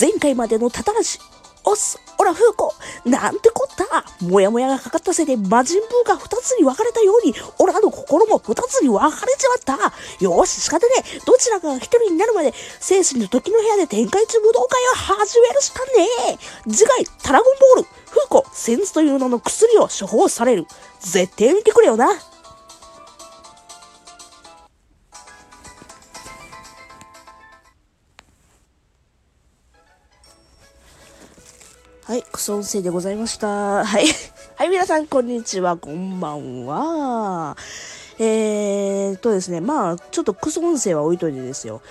前回までのたたらし。おっす、おら、風子。なんてこった。もやもやがかかったせいで魔人ブーが二つに分かれたように、オラの心も二つに分かれちまった。よし、仕方ねえ。どちらかが一人になるまで、生死の時の部屋で天下一武道会を始めるしかねえ。次回、タラゴンボール。風子、センスという名の薬を処方される。絶対見てくれよな。はい、クソ音声でございました。はい。はい、皆さん、こんにちは、こんばんは。えーっとですね、まあ、ちょっとクソ音声は置いといてですよ。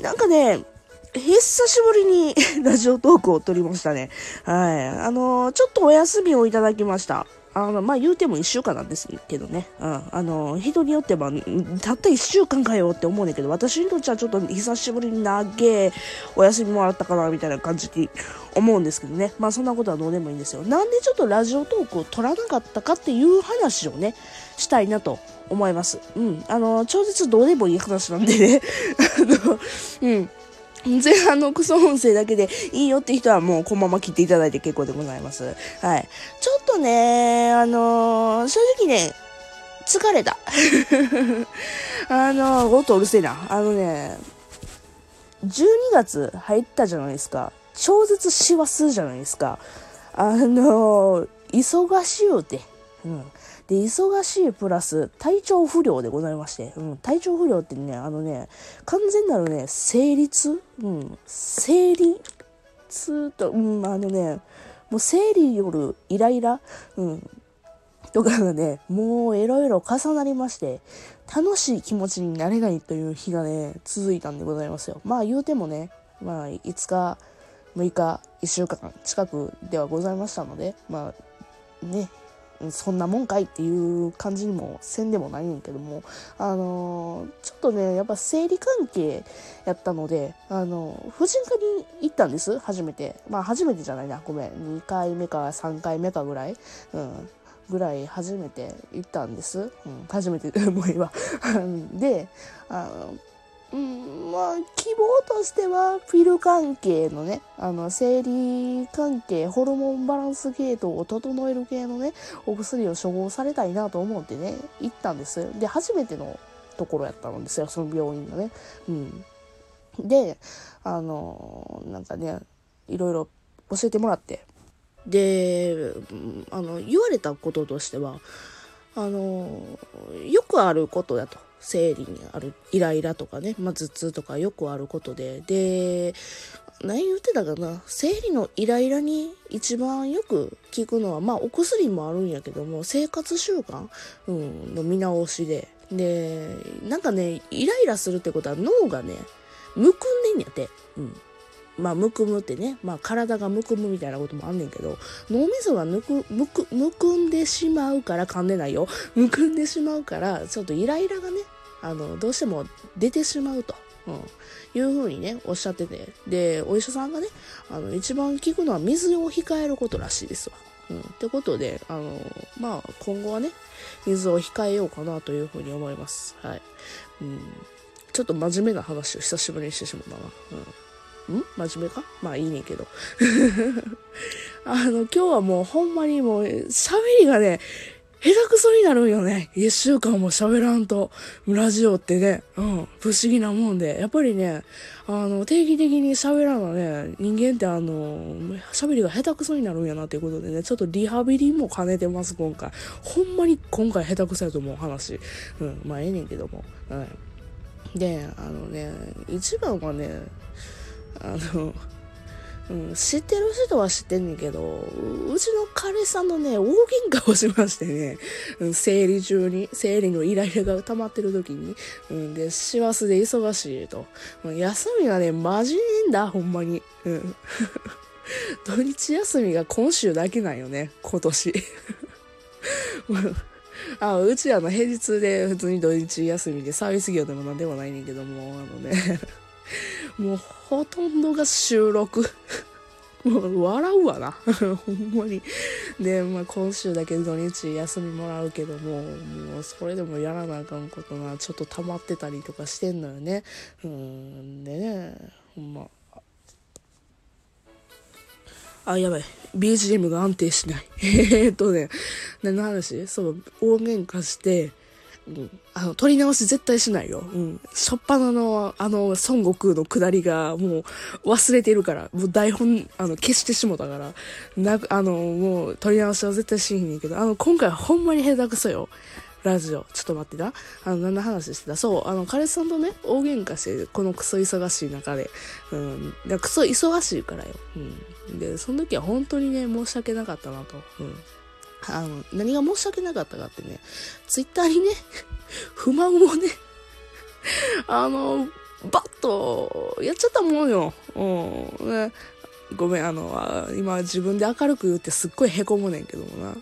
なんかね、久しぶりに ラジオトークを撮りましたね。はい。あのちょっとお休みをいただきました。あの、まあ、言うても一週間なんですけどね。うん。あの、人によっては、たった一週間かよって思うねんだけど、私にとっちゃちょっと久しぶりに長えお休みもらったかな、みたいな感じに思うんですけどね。まあ、そんなことはどうでもいいんですよ。なんでちょっとラジオトークを撮らなかったかっていう話をね、したいなと思います。うん。あの、超絶どうでもいい話なんでね。あの、うん。前半のクソ音声だけでいいよって人はもうこのまま切っていただいて結構でございます。はい。ちょっとね、あのー正直ね、疲れた。あのー、音うるせえな。あのね、12月入ったじゃないですか。超絶師走じゃないですか。あのー忙しゅうて。うん。で、忙しいプラス、体調不良でございまして、うん、体調不良ってね、あのね、完全なるね、生理痛？うん、生理痛と、うん、あのね、もう生理よるイライラ？うん、とかがね、もういろいろ重なりまして、楽しい気持ちになれないという日がね、続いたんでございますよ。まあ言うてもね、まあ5日、6日、1週間近くではございましたので、まあね、そんなもんかいっていう感じにもせんでもないんやけども、あのーちょっとね、やっぱ生理関係やったので、あのー婦人科に行ったんです、初めて。まあ初めてじゃないな、ごめん。2回目か3回目かぐらい。うん。ぐらい初めて行ったんです。うん、初めて、もういいわ。で、あの、うん、まあ、希望としては、ピル関係のね、あの、生理関係、ホルモンバランス系統を整える系のね、お薬を処方されたいなと思ってね、行ったんですよ。で、初めてのところやったんですよ、その病院のね。うん。で、あの、なんかね、いろいろ教えてもらって。で、あの、言われたこととしては、あの、よくあることだと。生理にあるイライラとかね、まあ、頭痛とかよくあることで。で、何言ってたかな生理のイライラに一番よく効くのは、まあお薬もあるんやけども、生活習慣、うん、の見直しで。で、なんかね、イライラするってことは脳がね、むくんでんやって。うん。まあ、むくむってね、まあ、体がむくむみたいなこともあんねんけど、脳みそがぬく、むく、むくんでしまうから、噛んでないよ。むくんでしまうから、ちょっとイライラがね、あの、どうしても出てしまうと。うん。いうふうにね、おっしゃってて。で、お医者さんがね、あの、一番効くのは水を控えることらしいですわ。うん。ってことで、あの、まあ、今後はね、水を控えようかなというふうに思います。はい。うん。ちょっと真面目な話を久しぶりにしてしまったな。うん。ん？真面目か？まあいいねんけど。あの、今日はもうほんまにもう喋りがね、下手くそになるんよね。一週間も喋らんと、ラジオってね、うん、不思議なもんで。やっぱりね、あの、定期的に喋らなね、人間ってあの、喋りが下手くそになるんやなっていうことでね、ちょっとリハビリも兼ねてます、今回。ほんまに今回下手くそやと思う話。うん、まあええねんけども。はい。で、あのね、一番はね、あの、うん、知ってる人は知ってんねんけど、うちの彼さんのね、大喧嘩をしましてね、うん、生理中に、生理のイライラが溜まってる時に、うん、で、師走で忙しいと。休みがね、マジねえんだ、ほんまに。うん。土日休みが今週だけなんよね、今年。あうちあの平日で普通に土日休みでサービス業でもなんでもないねんけども、あのね、もうほとんどが収録。もう笑うわな。ほんまに。で、まあ今週だけ土日休みもらうけども、もうそれでもやらなあかんことがちょっと溜まってたりとかしてんのよね。うん、でね、ほんま。あ、やばい。BGM が安定しない。えっとね、何の話？そう、大喧嘩して、うん、あの、撮り直し絶対しないよ。うん。しょっぱなの、あの、孫悟空の下りが、もう、忘れてるから、もう台本、あの、消してしもたから、な、あの、もう、撮り直しは絶対しんねんけど、あの、今回はほんまに下手くそよ。ラジオ。ちょっと待ってな。あの、何の話してた？そう、あの、彼氏さんとね、大喧嘩して、このクソ忙しい中で。うん。クソ忙しいからよ。うん。で、その時は本当にね、申し訳なかったなと。うん。あの、何が申し訳なかったかってね、ツイッターにね、不満をね、あの、バッとやっちゃったもんよ。うん。ね、ごめん、あの、今自分で明るく言ってすっごい凹むねんけどもな。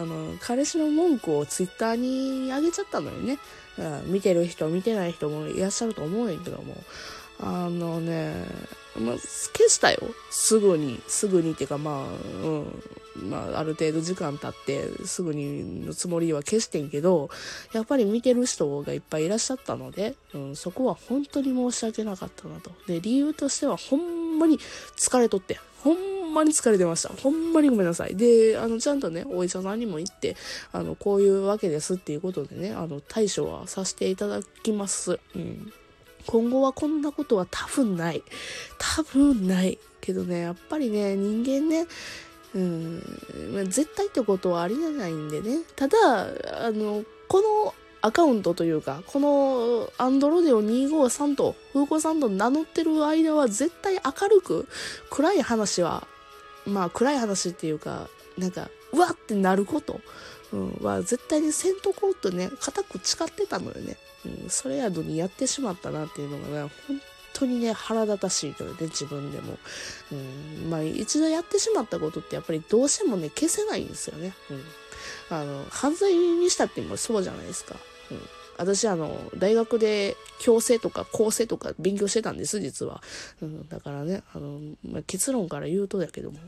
あの、彼氏の文句をツイッターにあげちゃったのよね。見てる人、見てない人もいらっしゃると思うねんけども。あのね、ま、消したよ。すぐに。すぐにっていうか、まあ、うん。まあ、ある程度時間経って、すぐにのつもりは消してんけど、やっぱり見てる人がいっぱいいらっしゃったので、うん、そこは本当に申し訳なかったなと。で、理由としては、ほんまに疲れとって。ほんまに疲れてました。ほんまにごめんなさい。で、あの、ちゃんとね、お医者さんにも行って、あの、こういうわけですっていうことでね、あの、対処はさせていただきます。うん。今後はこんなことは多分ない。多分ない。けどね、やっぱりね、人間ね、うん、絶対ってことはありえないんでね。ただ、あの、このアカウントというか、このアンドロデオ253と、風子さんと名乗ってる間は絶対明るく、暗い話は、まあ暗い話っていうか、なんか、うわってなること、うん、は絶対にせんとこうとね、固く誓ってたのよね。うん、それやのにやってしまったなっていうのがね、本当にね、腹立たしいのよね、自分でも。うん、まあ、一度やってしまったことってやっぱりどうしてもね、消せないんですよね。うん。あの、犯罪にしたってもそうじゃないですか。うん。私、あの、大学で強制とか構成とか勉強してたんです、実は。うん、だからね、あの、まあ、結論から言うとだけども、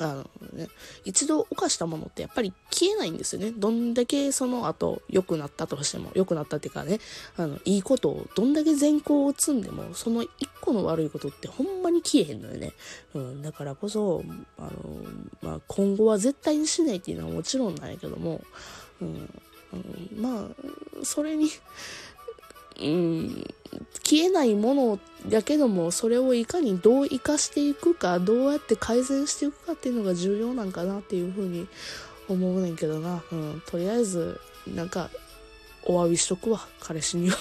あのね、一度犯したものってやっぱり消えないんですよね。どんだけその後良くなったとしても、良くなったっていうかね、あの、いいことをどんだけ善行を積んでも、その一個の悪いことってほんまに消えへんのよね。うん、だからこそ、あの、まあ、今後は絶対にしないっていうのはもちろんなんやけども、うん、うん、まあ、それに、うん、消えないものだけども、それをいかにどう生かしていくか、どうやって改善していくかっていうのが重要なんかなっていうふうに思うねんけどな。うん、とりあえず、なんか、お詫びしとくわ、彼氏には。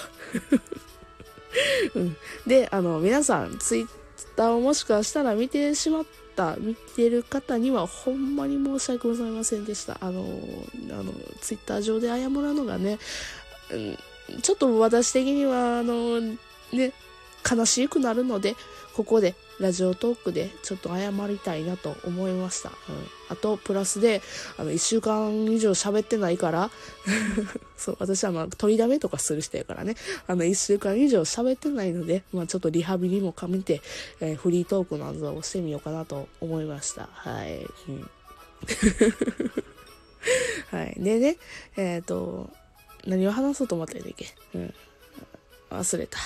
うん、で、あの、皆さん、ツイッターをもしかしたら見てしまった、見てる方にはほんまに申し訳ございませんでした。あの、あの、ツイッター上で謝るのがね、うんちょっと私的には、あの、ね、悲しくなるので、ここでラジオトークでちょっと謝りたいなと思いました。うん、あと、プラスで、あの、一週間以上喋ってないから、そう、私はまあ、取りだめとかする人やからね、あの、一週間以上喋ってないので、まあ、ちょっとリハビリも兼ねて、えー、フリートークなどをしてみようかなと思いました。はい。うん、はい。でね、えっ、ー、と、何を話そうと思ったんだっけ？うん。忘れた。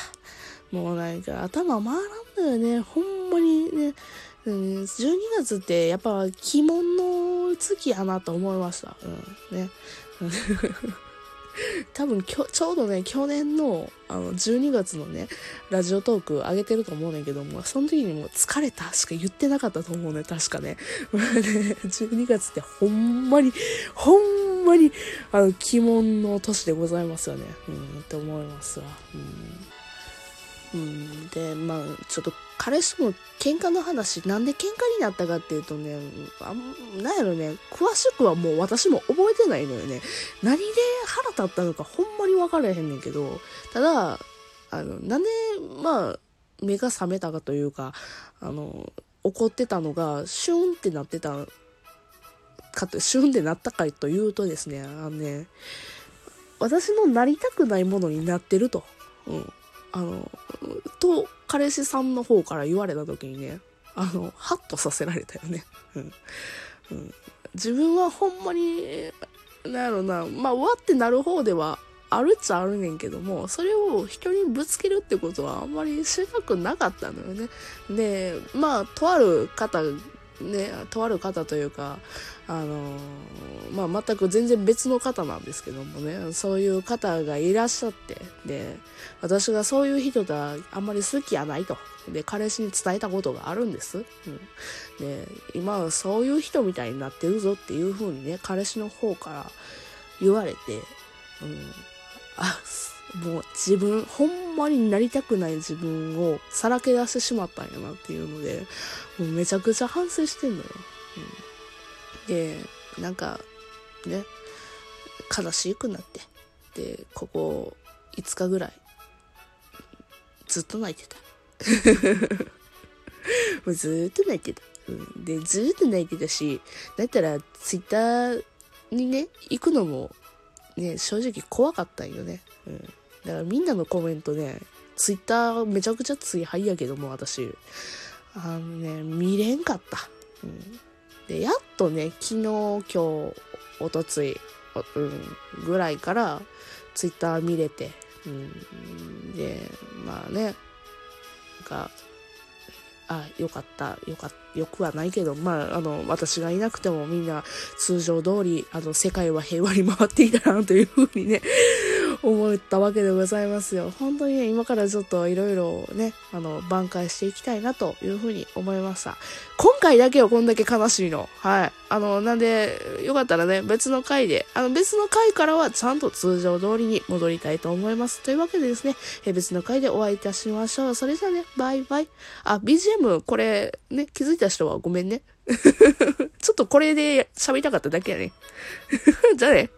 もうなんか頭回らんだよね。ほんまにね。うん、12月ってやっぱ鬼門の月やなと思いました。うん、ね。多分きょ、ちょうどね、去年の、あの、12月のね、ラジオトーク上げてると思うねんけども、その時にも疲れたしか言ってなかったと思うね、確かね。ね12月ってほんまに、ほんまに、あの、鬼門の年でございますよね。うん、って思いますわ。うん。うん、で、まあ、ちょっと彼氏も喧嘩の話、なんで喧嘩になったかっていうとね、あなんやろね、詳しくはもう私も覚えてないのよね。何で腹立ったのかほんまに分からへんねんけど、ただ、あの、なんで、まあ、目が覚めたかというか、あの、怒ってたのが、シュンってなってたかと、シュンってなったかというとですね、あのね、私のなりたくないものになってると。うん。あの、と、彼氏さんの方から言われた時にね、あの、ハッとさせられたよね。うん。うん、自分はほんまに、なんやろな、まあ、わってなる方ではあるっちゃあるねんけども、それを人にぶつけるってことはあんまりしなくなかったのよね。で、まあ、とある方ね、とある方というか、あのー、まあ、全く全然別の方なんですけどもね、そういう方がいらっしゃって、で、私がそういう人とはあんまり好きやないと。で、彼氏に伝えたことがあるんです。うん。で、今はそういう人みたいになってるぞっていう風にね、彼氏の方から言われて、うん。あ、もう自分、ほんまになりたくない自分をさらけ出してしまったんやなっていうので、もうめちゃくちゃ反省してんのよ。うん、で、なんか、ね、悲しくなって。で、ここ5日ぐらい、ずっと泣いてた。もうずっと泣いてた。うん、で、ずっと泣いてたし、だったらツイッターにね、行くのも、ね、正直怖かったんよね。うんだからみんなのコメントね、ツイッターめちゃくちゃついはいやけども、私。あのね、見れんかった。うん、で、やっとね、昨日、今日、おとつい、うん、ぐらいからツイッター見れて、うん、で、まあね、なんか、あ、よかった、よかった、よくはないけど、まあ、あの、私がいなくてもみんな通常通り、あの、世界は平和に回っていたなというふうにね、思ったわけでございますよ。本当にね、今からちょっといろいろね、あの、挽回していきたいなというふうに思いました。今回だけよ、こんだけ悲しいの。はい。あの、なんで、よかったらね、別の回で、あの、別の回からはちゃんと通常通りに戻りたいと思います。というわけでですね、え別の回でお会いいたしましょう。それじゃあね、バイバイ。あ、BGM、これ、ね、気づいた人はごめんね。ちょっとこれで喋りたかっただけやね。じゃあね。